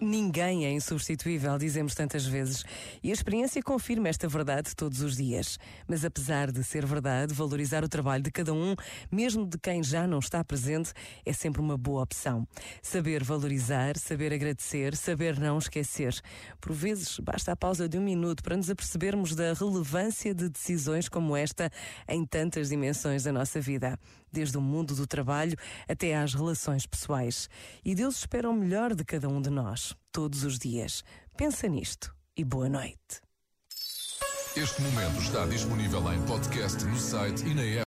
Ninguém é insubstituível, dizemos tantas vezes, e a experiência confirma esta verdade todos os dias. Mas apesar de ser verdade, valorizar o trabalho de cada um, mesmo de quem já não está presente, é sempre uma boa opção. Saber valorizar, saber agradecer, saber não esquecer. Por vezes, basta a pausa de um minuto para nos apercebermos da relevância de decisões como esta em tantas dimensões da nossa vida, desde o mundo do trabalho até às relações pessoais. E Deus espera o melhor de cada um de nós todos os dias. Pensa nisto e boa noite. Este momento está disponível em podcast no site e na app.